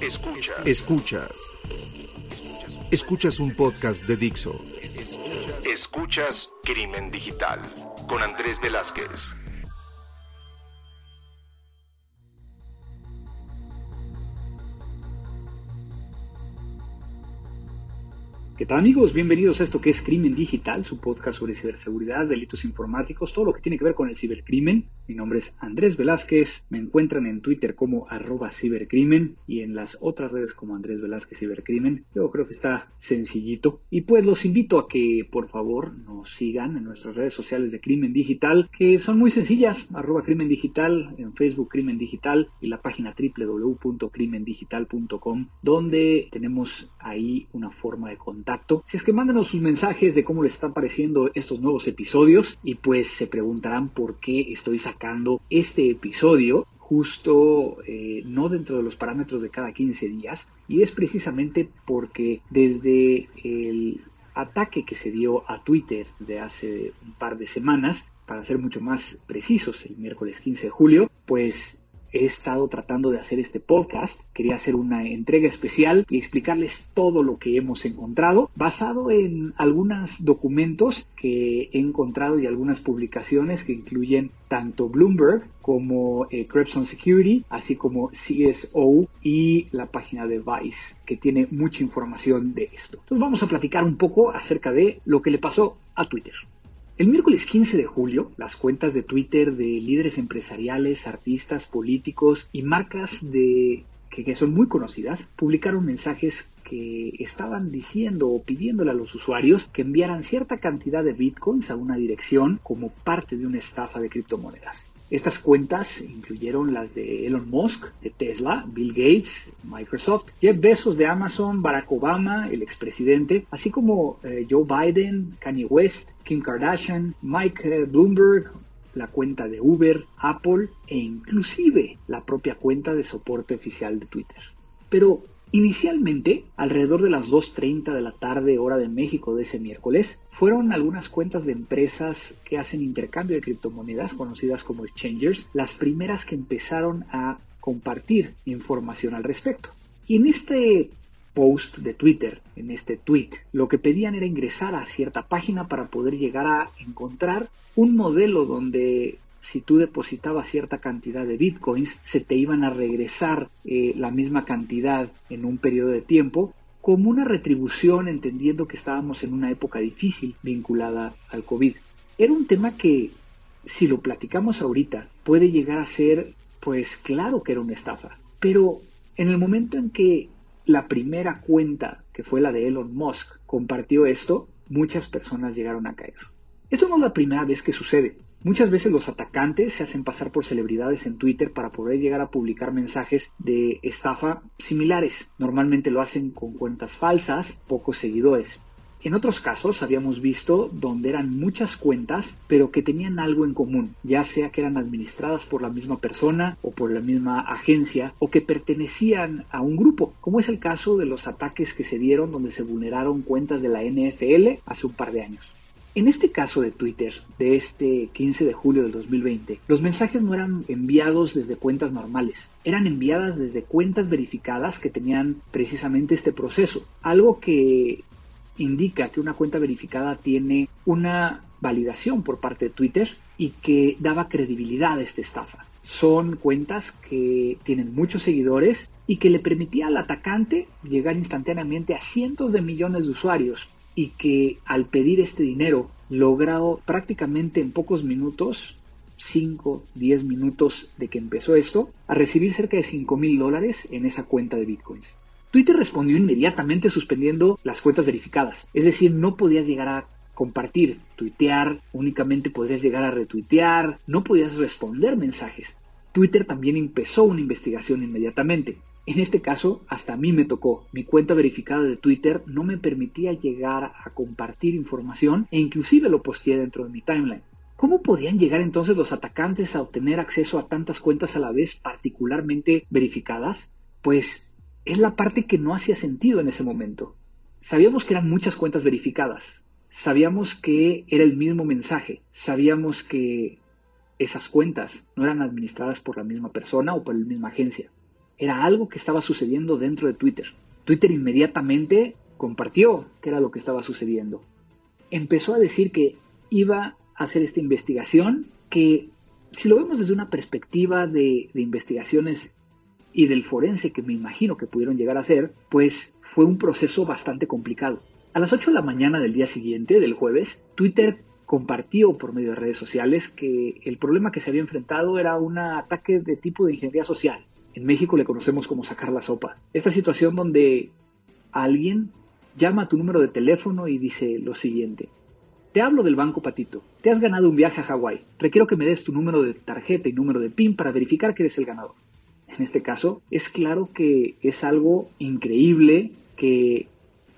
Escuchas. Escuchas. Escuchas un podcast de Dixo. Escuchas Crimen Digital con Andrés Velázquez. ¿Qué tal amigos? Bienvenidos a esto que es Crimen Digital, su podcast sobre ciberseguridad, delitos informáticos, todo lo que tiene que ver con el cibercrimen. Mi nombre es Andrés Velázquez, me encuentran en Twitter como arroba cibercrimen y en las otras redes como Andrés Velázquez Cibercrimen. Yo creo que está sencillito. Y pues los invito a que por favor nos sigan en nuestras redes sociales de Crimen Digital, que son muy sencillas, arroba Crimen Digital, en Facebook Crimen Digital y la página www.crimendigital.com, donde tenemos ahí una forma de contacto si es que mándenos sus mensajes de cómo les están pareciendo estos nuevos episodios y pues se preguntarán por qué estoy sacando este episodio justo eh, no dentro de los parámetros de cada 15 días y es precisamente porque desde el ataque que se dio a Twitter de hace un par de semanas, para ser mucho más precisos, el miércoles 15 de julio, pues he estado tratando de hacer este podcast. Quería hacer una entrega especial y explicarles todo lo que hemos encontrado, basado en algunos documentos que he encontrado y algunas publicaciones que incluyen tanto Bloomberg como eh, Security, así como CSO y la página de Vice, que tiene mucha información de esto. Entonces vamos a platicar un poco acerca de lo que le pasó a Twitter. El miércoles 15 de julio, las cuentas de Twitter de líderes empresariales, artistas, políticos y marcas de que, son muy conocidas publicaron mensajes que estaban diciendo o pidiéndole a los usuarios que enviaran cierta cantidad de bitcoins a una dirección como parte de una estafa de criptomonedas. Estas cuentas incluyeron las de Elon Musk, de Tesla, Bill Gates, Microsoft, Jeff Bezos de Amazon, Barack Obama, el expresidente, así como eh, Joe Biden, Kanye West, Kim Kardashian, Mike eh, Bloomberg, la cuenta de Uber, Apple e inclusive la propia cuenta de soporte oficial de Twitter. Pero Inicialmente, alrededor de las 2.30 de la tarde hora de México de ese miércoles, fueron algunas cuentas de empresas que hacen intercambio de criptomonedas, conocidas como exchangers, las primeras que empezaron a compartir información al respecto. Y en este post de Twitter, en este tweet, lo que pedían era ingresar a cierta página para poder llegar a encontrar un modelo donde si tú depositabas cierta cantidad de bitcoins, se te iban a regresar eh, la misma cantidad en un periodo de tiempo como una retribución entendiendo que estábamos en una época difícil vinculada al COVID. Era un tema que, si lo platicamos ahorita, puede llegar a ser, pues claro que era una estafa. Pero en el momento en que la primera cuenta, que fue la de Elon Musk, compartió esto, muchas personas llegaron a caer. Esto no es la primera vez que sucede. Muchas veces los atacantes se hacen pasar por celebridades en Twitter para poder llegar a publicar mensajes de estafa similares. Normalmente lo hacen con cuentas falsas, pocos seguidores. En otros casos habíamos visto donde eran muchas cuentas, pero que tenían algo en común, ya sea que eran administradas por la misma persona o por la misma agencia, o que pertenecían a un grupo, como es el caso de los ataques que se dieron donde se vulneraron cuentas de la NFL hace un par de años. En este caso de Twitter, de este 15 de julio del 2020, los mensajes no eran enviados desde cuentas normales, eran enviadas desde cuentas verificadas que tenían precisamente este proceso, algo que indica que una cuenta verificada tiene una validación por parte de Twitter y que daba credibilidad a esta estafa. Son cuentas que tienen muchos seguidores y que le permitía al atacante llegar instantáneamente a cientos de millones de usuarios y que al pedir este dinero logrado prácticamente en pocos minutos 5, 10 minutos de que empezó esto, a recibir cerca de 5 mil dólares en esa cuenta de bitcoins. Twitter respondió inmediatamente suspendiendo las cuentas verificadas, es decir, no podías llegar a compartir, tuitear, únicamente podrías llegar a retuitear, no podías responder mensajes. Twitter también empezó una investigación inmediatamente. En este caso, hasta a mí me tocó. Mi cuenta verificada de Twitter no me permitía llegar a compartir información e inclusive lo posteé dentro de mi timeline. ¿Cómo podían llegar entonces los atacantes a obtener acceso a tantas cuentas a la vez particularmente verificadas? Pues es la parte que no hacía sentido en ese momento. Sabíamos que eran muchas cuentas verificadas, sabíamos que era el mismo mensaje, sabíamos que esas cuentas no eran administradas por la misma persona o por la misma agencia. Era algo que estaba sucediendo dentro de Twitter. Twitter inmediatamente compartió qué era lo que estaba sucediendo. Empezó a decir que iba a hacer esta investigación que si lo vemos desde una perspectiva de, de investigaciones y del forense que me imagino que pudieron llegar a ser, pues fue un proceso bastante complicado. A las 8 de la mañana del día siguiente, del jueves, Twitter compartió por medio de redes sociales que el problema que se había enfrentado era un ataque de tipo de ingeniería social. En México le conocemos como sacar la sopa. Esta situación donde alguien llama a tu número de teléfono y dice lo siguiente. Te hablo del Banco Patito. Te has ganado un viaje a Hawái. Requiero que me des tu número de tarjeta y número de PIN para verificar que eres el ganador. En este caso, es claro que es algo increíble que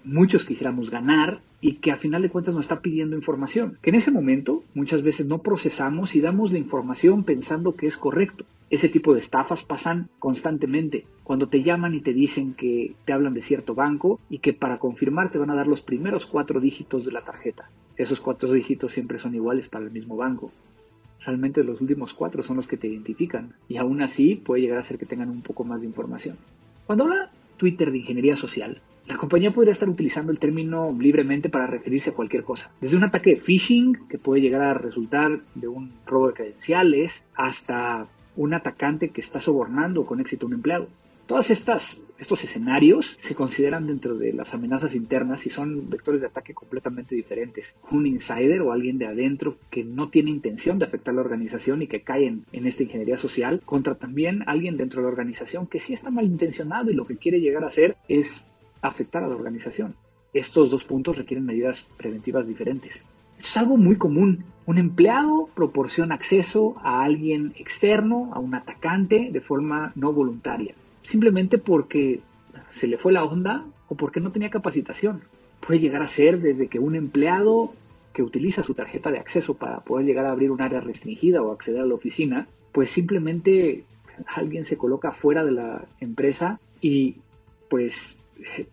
muchos quisiéramos ganar y que a final de cuentas nos está pidiendo información, que en ese momento muchas veces no procesamos y damos la información pensando que es correcto. Ese tipo de estafas pasan constantemente. Cuando te llaman y te dicen que te hablan de cierto banco y que para confirmar te van a dar los primeros cuatro dígitos de la tarjeta. Esos cuatro dígitos siempre son iguales para el mismo banco. Realmente los últimos cuatro son los que te identifican y aún así puede llegar a ser que tengan un poco más de información. Cuando habla Twitter de ingeniería social, la compañía podría estar utilizando el término libremente para referirse a cualquier cosa, desde un ataque de phishing que puede llegar a resultar de un robo de credenciales hasta un atacante que está sobornando con éxito a un empleado. Todos estos escenarios se consideran dentro de las amenazas internas y son vectores de ataque completamente diferentes. Un insider o alguien de adentro que no tiene intención de afectar a la organización y que cae en, en esta ingeniería social, contra también alguien dentro de la organización que sí está malintencionado y lo que quiere llegar a hacer es afectar a la organización. Estos dos puntos requieren medidas preventivas diferentes. Esto es algo muy común. Un empleado proporciona acceso a alguien externo, a un atacante, de forma no voluntaria, simplemente porque se le fue la onda o porque no tenía capacitación. Puede llegar a ser desde que un empleado que utiliza su tarjeta de acceso para poder llegar a abrir un área restringida o acceder a la oficina, pues simplemente alguien se coloca fuera de la empresa y pues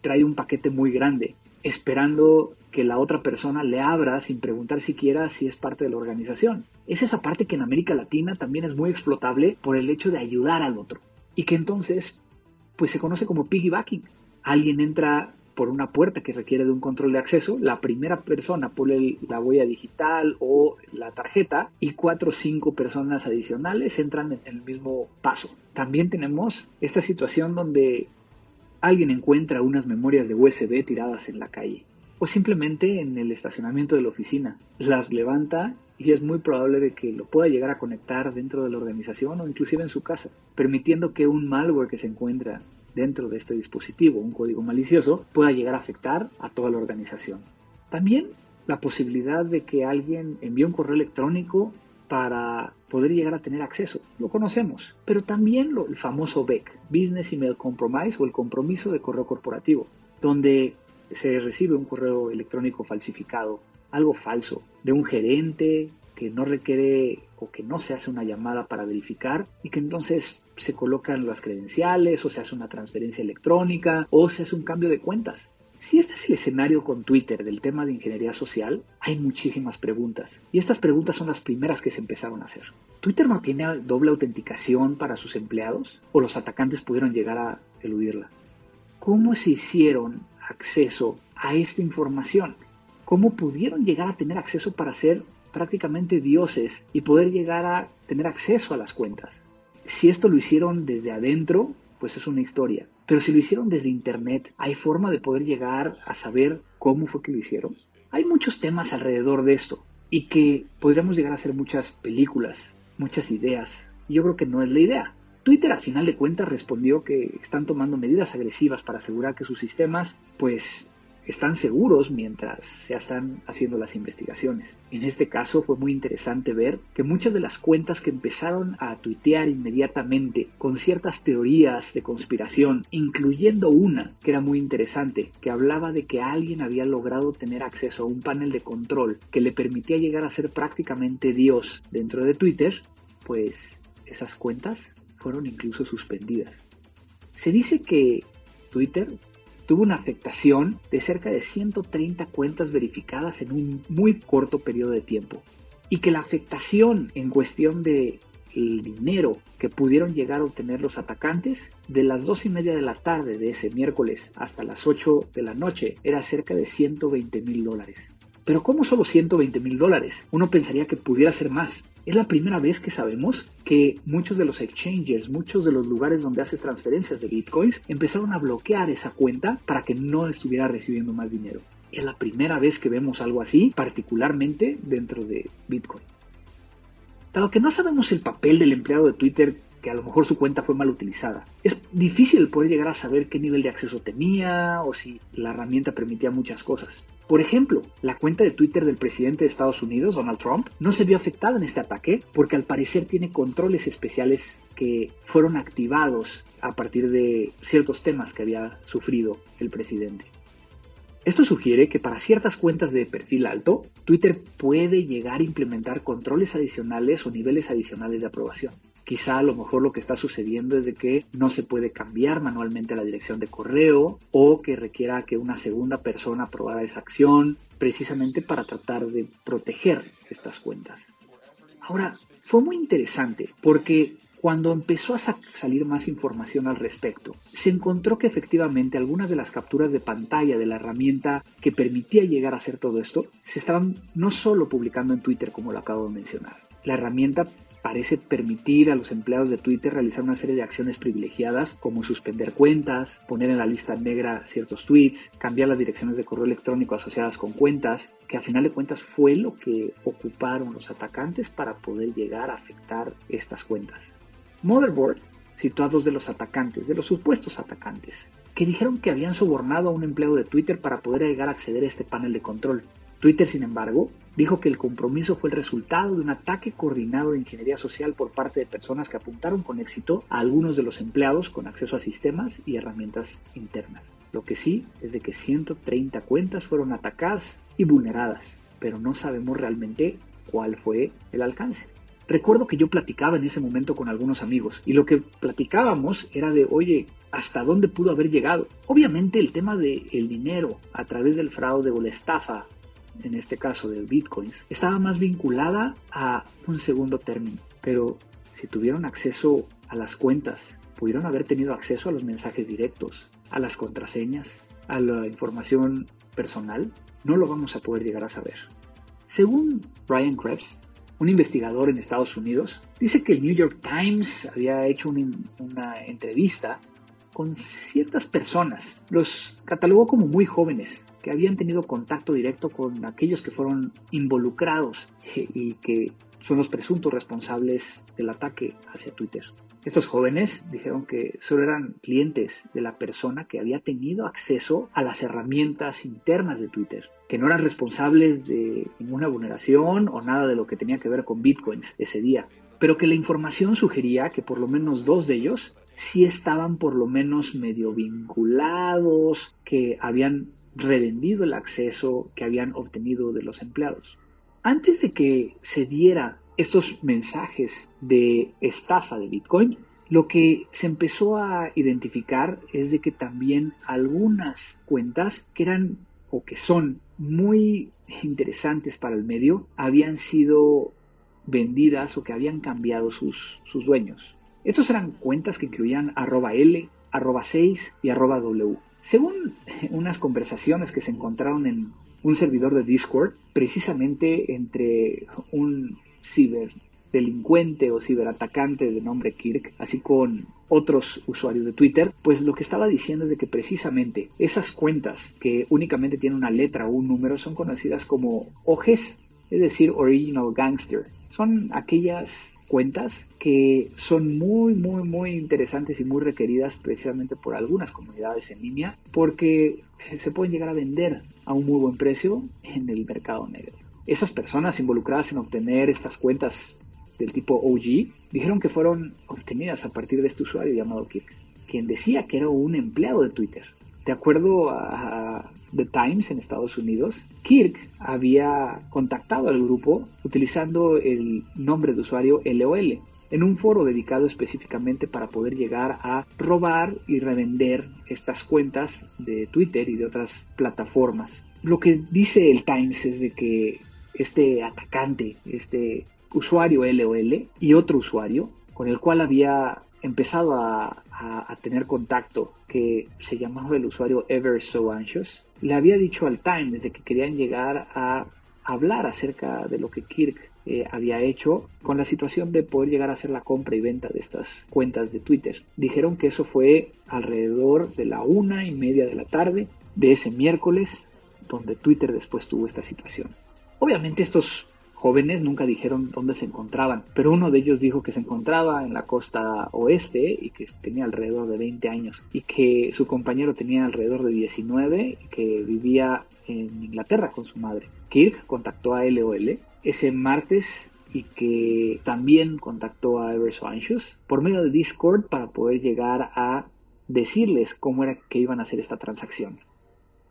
trae un paquete muy grande, esperando que la otra persona le abra sin preguntar siquiera si es parte de la organización. Es esa parte que en América Latina también es muy explotable por el hecho de ayudar al otro. Y que entonces, pues se conoce como piggybacking. Alguien entra por una puerta que requiere de un control de acceso, la primera persona pone la huella digital o la tarjeta y cuatro o cinco personas adicionales entran en el mismo paso. También tenemos esta situación donde alguien encuentra unas memorias de USB tiradas en la calle o simplemente en el estacionamiento de la oficina. Las levanta y es muy probable que lo pueda llegar a conectar dentro de la organización o inclusive en su casa, permitiendo que un malware que se encuentra dentro de este dispositivo, un código malicioso, pueda llegar a afectar a toda la organización. También la posibilidad de que alguien envíe un correo electrónico para poder llegar a tener acceso. Lo conocemos. Pero también lo, el famoso BEC, Business Email Compromise o el compromiso de correo corporativo, donde se recibe un correo electrónico falsificado, algo falso, de un gerente que no requiere o que no se hace una llamada para verificar y que entonces se colocan las credenciales o se hace una transferencia electrónica o se hace un cambio de cuentas. Si este es el escenario con Twitter del tema de ingeniería social, hay muchísimas preguntas. Y estas preguntas son las primeras que se empezaron a hacer. ¿Twitter no tiene doble autenticación para sus empleados? ¿O los atacantes pudieron llegar a eludirla? ¿Cómo se hicieron acceso a esta información? ¿Cómo pudieron llegar a tener acceso para ser prácticamente dioses y poder llegar a tener acceso a las cuentas? Si esto lo hicieron desde adentro, pues es una historia. Pero si lo hicieron desde Internet, ¿hay forma de poder llegar a saber cómo fue que lo hicieron? Hay muchos temas alrededor de esto y que podríamos llegar a hacer muchas películas, muchas ideas. Y yo creo que no es la idea. Twitter a final de cuentas respondió que están tomando medidas agresivas para asegurar que sus sistemas pues están seguros mientras se están haciendo las investigaciones. En este caso fue muy interesante ver que muchas de las cuentas que empezaron a tuitear inmediatamente con ciertas teorías de conspiración, incluyendo una que era muy interesante, que hablaba de que alguien había logrado tener acceso a un panel de control que le permitía llegar a ser prácticamente Dios dentro de Twitter, pues esas cuentas fueron incluso suspendidas. Se dice que Twitter tuvo una afectación de cerca de 130 cuentas verificadas en un muy corto periodo de tiempo y que la afectación en cuestión de el dinero que pudieron llegar a obtener los atacantes de las dos y media de la tarde de ese miércoles hasta las 8 de la noche era cerca de 120 mil dólares. Pero ¿cómo solo 120 mil dólares? Uno pensaría que pudiera ser más. Es la primera vez que sabemos que muchos de los exchanges, muchos de los lugares donde haces transferencias de bitcoins, empezaron a bloquear esa cuenta para que no estuviera recibiendo más dinero. Es la primera vez que vemos algo así, particularmente dentro de Bitcoin. Dado que no sabemos el papel del empleado de Twitter que a lo mejor su cuenta fue mal utilizada. Es difícil poder llegar a saber qué nivel de acceso tenía o si la herramienta permitía muchas cosas. Por ejemplo, la cuenta de Twitter del presidente de Estados Unidos, Donald Trump, no se vio afectada en este ataque porque al parecer tiene controles especiales que fueron activados a partir de ciertos temas que había sufrido el presidente. Esto sugiere que para ciertas cuentas de perfil alto, Twitter puede llegar a implementar controles adicionales o niveles adicionales de aprobación. Quizá a lo mejor lo que está sucediendo es de que no se puede cambiar manualmente la dirección de correo o que requiera que una segunda persona aprobara esa acción precisamente para tratar de proteger estas cuentas. Ahora, fue muy interesante porque cuando empezó a salir más información al respecto, se encontró que efectivamente algunas de las capturas de pantalla de la herramienta que permitía llegar a hacer todo esto se estaban no solo publicando en Twitter como lo acabo de mencionar. La herramienta parece permitir a los empleados de Twitter realizar una serie de acciones privilegiadas como suspender cuentas, poner en la lista negra ciertos tweets, cambiar las direcciones de correo electrónico asociadas con cuentas, que a final de cuentas fue lo que ocuparon los atacantes para poder llegar a afectar estas cuentas. Motherboard citó a dos de los atacantes, de los supuestos atacantes, que dijeron que habían sobornado a un empleado de Twitter para poder llegar a acceder a este panel de control. Twitter, sin embargo, dijo que el compromiso fue el resultado de un ataque coordinado de ingeniería social por parte de personas que apuntaron con éxito a algunos de los empleados con acceso a sistemas y herramientas internas. Lo que sí es de que 130 cuentas fueron atacadas y vulneradas, pero no sabemos realmente cuál fue el alcance. Recuerdo que yo platicaba en ese momento con algunos amigos y lo que platicábamos era de, oye, ¿hasta dónde pudo haber llegado? Obviamente el tema del el dinero a través del fraude o la estafa en este caso del bitcoins, estaba más vinculada a un segundo término. Pero si tuvieron acceso a las cuentas, pudieron haber tenido acceso a los mensajes directos, a las contraseñas, a la información personal, no lo vamos a poder llegar a saber. Según Brian Krebs, un investigador en Estados Unidos, dice que el New York Times había hecho una entrevista con ciertas personas. Los catalogó como muy jóvenes, que habían tenido contacto directo con aquellos que fueron involucrados y que son los presuntos responsables del ataque hacia Twitter. Estos jóvenes dijeron que solo eran clientes de la persona que había tenido acceso a las herramientas internas de Twitter, que no eran responsables de ninguna vulneración o nada de lo que tenía que ver con bitcoins ese día, pero que la información sugería que por lo menos dos de ellos sí estaban por lo menos medio vinculados, que habían revendido el acceso que habían obtenido de los empleados. Antes de que se diera estos mensajes de estafa de Bitcoin, lo que se empezó a identificar es de que también algunas cuentas que eran o que son muy interesantes para el medio habían sido vendidas o que habían cambiado sus, sus dueños. Estos eran cuentas que incluían arroba L, arroba 6 y arroba W. Según unas conversaciones que se encontraron en un servidor de Discord, precisamente entre un ciberdelincuente o ciberatacante de nombre Kirk, así con otros usuarios de Twitter, pues lo que estaba diciendo es de que precisamente esas cuentas que únicamente tienen una letra o un número son conocidas como OGs, es decir, Original Gangster. Son aquellas cuentas que son muy, muy, muy interesantes y muy requeridas precisamente por algunas comunidades en línea porque se pueden llegar a vender a un muy buen precio en el mercado negro. Esas personas involucradas en obtener estas cuentas del tipo OG dijeron que fueron obtenidas a partir de este usuario llamado Kirk, quien decía que era un empleado de Twitter. De acuerdo a The Times en Estados Unidos, Kirk había contactado al grupo utilizando el nombre de usuario LOL en un foro dedicado específicamente para poder llegar a robar y revender estas cuentas de Twitter y de otras plataformas. Lo que dice el Times es de que este atacante, este usuario LOL y otro usuario con el cual había empezado a, tener contacto que se llamaba el usuario Ever So Anxious, le había dicho al Times de que querían llegar a hablar acerca de lo que Kirk eh, había hecho con la situación de poder llegar a hacer la compra y venta de estas cuentas de Twitter. Dijeron que eso fue alrededor de la una y media de la tarde de ese miércoles, donde Twitter después tuvo esta situación. Obviamente estos jóvenes nunca dijeron dónde se encontraban, pero uno de ellos dijo que se encontraba en la costa oeste y que tenía alrededor de 20 años y que su compañero tenía alrededor de 19 y que vivía en Inglaterra con su madre. Kirk contactó a LOL ese martes y que también contactó a Everso Anxious por medio de Discord para poder llegar a decirles cómo era que iban a hacer esta transacción.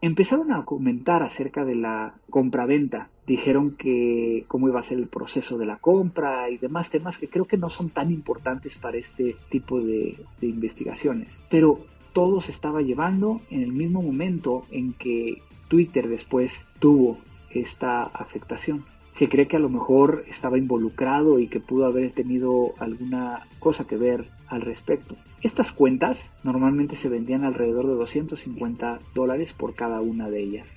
Empezaron a comentar acerca de la compra-venta. Dijeron que cómo iba a ser el proceso de la compra y demás temas que creo que no son tan importantes para este tipo de, de investigaciones. Pero todo se estaba llevando en el mismo momento en que Twitter después tuvo esta afectación. Se cree que a lo mejor estaba involucrado y que pudo haber tenido alguna cosa que ver al respecto. Estas cuentas normalmente se vendían alrededor de 250 dólares por cada una de ellas.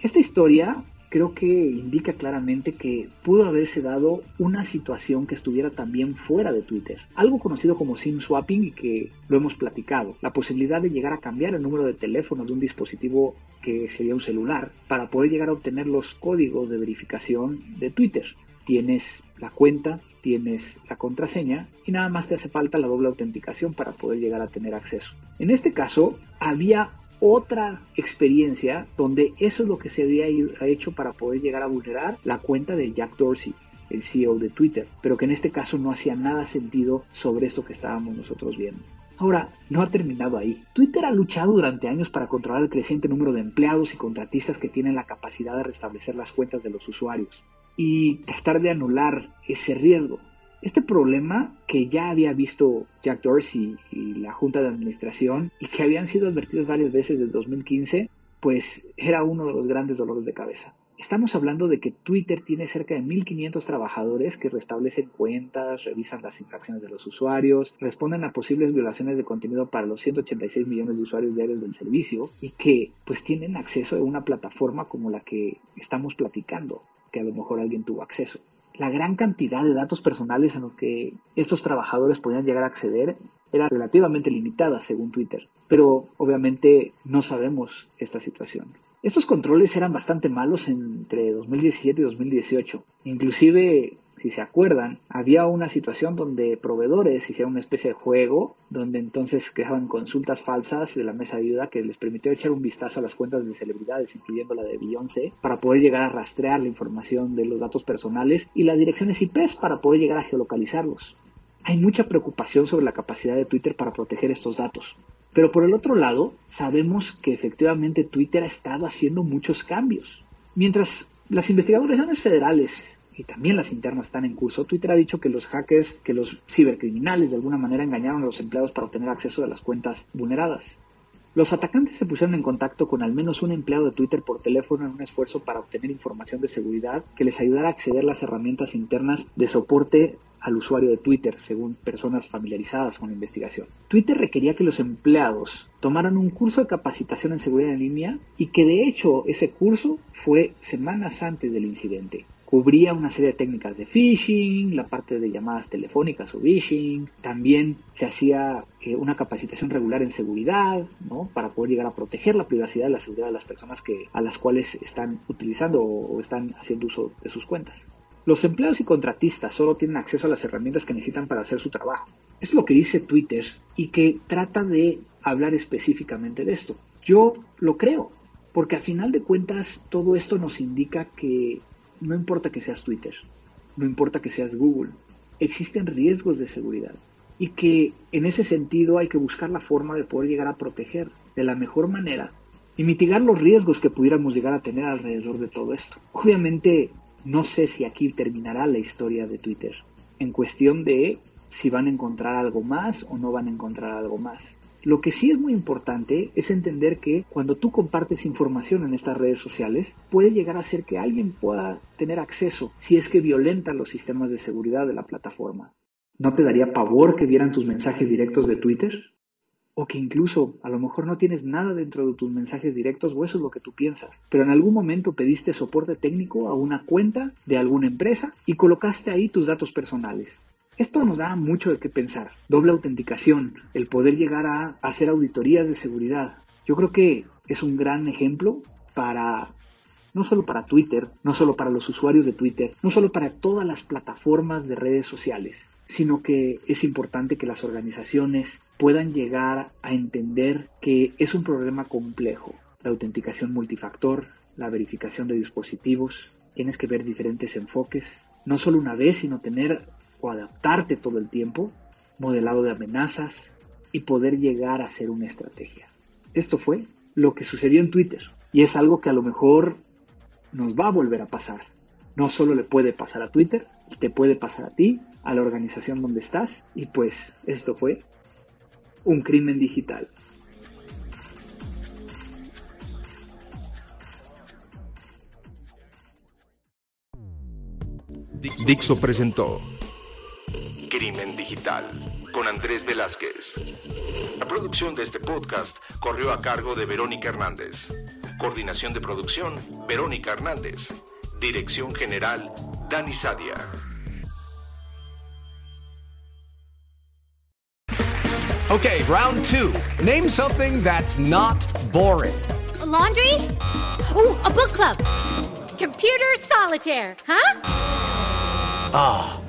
Esta historia creo que indica claramente que pudo haberse dado una situación que estuviera también fuera de Twitter. Algo conocido como SIM swapping y que lo hemos platicado. La posibilidad de llegar a cambiar el número de teléfono de un dispositivo que sería un celular para poder llegar a obtener los códigos de verificación de Twitter. Tienes la cuenta, tienes la contraseña y nada más te hace falta la doble autenticación para poder llegar a tener acceso. En este caso, había otra experiencia donde eso es lo que se había hecho para poder llegar a vulnerar la cuenta de Jack Dorsey, el CEO de Twitter, pero que en este caso no hacía nada sentido sobre esto que estábamos nosotros viendo. Ahora, no ha terminado ahí. Twitter ha luchado durante años para controlar el creciente número de empleados y contratistas que tienen la capacidad de restablecer las cuentas de los usuarios y tratar de anular ese riesgo. Este problema que ya había visto Jack Dorsey y la Junta de Administración y que habían sido advertidos varias veces desde 2015, pues era uno de los grandes dolores de cabeza. Estamos hablando de que Twitter tiene cerca de 1.500 trabajadores que restablecen cuentas, revisan las infracciones de los usuarios, responden a posibles violaciones de contenido para los 186 millones de usuarios diarios del servicio y que pues tienen acceso a una plataforma como la que estamos platicando, que a lo mejor alguien tuvo acceso la gran cantidad de datos personales en los que estos trabajadores podían llegar a acceder era relativamente limitada según Twitter, pero obviamente no sabemos esta situación. Estos controles eran bastante malos entre 2017 y 2018. Inclusive si se acuerdan, había una situación donde proveedores hicieron una especie de juego, donde entonces creaban consultas falsas de la mesa de ayuda que les permitió echar un vistazo a las cuentas de celebridades, incluyendo la de Beyoncé, para poder llegar a rastrear la información de los datos personales y las direcciones IP para poder llegar a geolocalizarlos. Hay mucha preocupación sobre la capacidad de Twitter para proteger estos datos. Pero por el otro lado, sabemos que efectivamente Twitter ha estado haciendo muchos cambios. Mientras las investigaciones federales y también las internas están en curso, Twitter ha dicho que los hackers, que los cibercriminales de alguna manera engañaron a los empleados para obtener acceso a las cuentas vulneradas. Los atacantes se pusieron en contacto con al menos un empleado de Twitter por teléfono en un esfuerzo para obtener información de seguridad que les ayudara a acceder a las herramientas internas de soporte al usuario de Twitter, según personas familiarizadas con la investigación. Twitter requería que los empleados tomaran un curso de capacitación en seguridad en línea y que de hecho ese curso fue semanas antes del incidente cubría una serie de técnicas de phishing, la parte de llamadas telefónicas o phishing, también se hacía eh, una capacitación regular en seguridad, ¿no? Para poder llegar a proteger la privacidad y la seguridad de las personas que, a las cuales están utilizando o están haciendo uso de sus cuentas. Los empleados y contratistas solo tienen acceso a las herramientas que necesitan para hacer su trabajo. Es lo que dice Twitter y que trata de hablar específicamente de esto. Yo lo creo, porque al final de cuentas todo esto nos indica que no importa que seas Twitter, no importa que seas Google, existen riesgos de seguridad y que en ese sentido hay que buscar la forma de poder llegar a proteger de la mejor manera y mitigar los riesgos que pudiéramos llegar a tener alrededor de todo esto. Obviamente no sé si aquí terminará la historia de Twitter en cuestión de si van a encontrar algo más o no van a encontrar algo más. Lo que sí es muy importante es entender que cuando tú compartes información en estas redes sociales, puede llegar a ser que alguien pueda tener acceso si es que violenta los sistemas de seguridad de la plataforma. ¿No te daría pavor que vieran tus mensajes directos de Twitter? O que incluso a lo mejor no tienes nada dentro de tus mensajes directos o eso es lo que tú piensas, pero en algún momento pediste soporte técnico a una cuenta de alguna empresa y colocaste ahí tus datos personales. Esto nos da mucho de qué pensar. Doble autenticación, el poder llegar a hacer auditorías de seguridad. Yo creo que es un gran ejemplo para no solo para Twitter, no solo para los usuarios de Twitter, no solo para todas las plataformas de redes sociales, sino que es importante que las organizaciones puedan llegar a entender que es un problema complejo. La autenticación multifactor, la verificación de dispositivos, tienes que ver diferentes enfoques, no solo una vez, sino tener o adaptarte todo el tiempo, modelado de amenazas y poder llegar a ser una estrategia. Esto fue lo que sucedió en Twitter y es algo que a lo mejor nos va a volver a pasar. No solo le puede pasar a Twitter, te puede pasar a ti, a la organización donde estás y pues esto fue un crimen digital. Dixo presentó Digital con Andrés Velázquez. La producción de este podcast corrió a cargo de Verónica Hernández. Coordinación de producción, Verónica Hernández. Dirección General, Dani Sadia. Okay, round two. Name something that's not boring. A laundry? Ooh, a book club. Computer solitaire, huh? Ah, oh,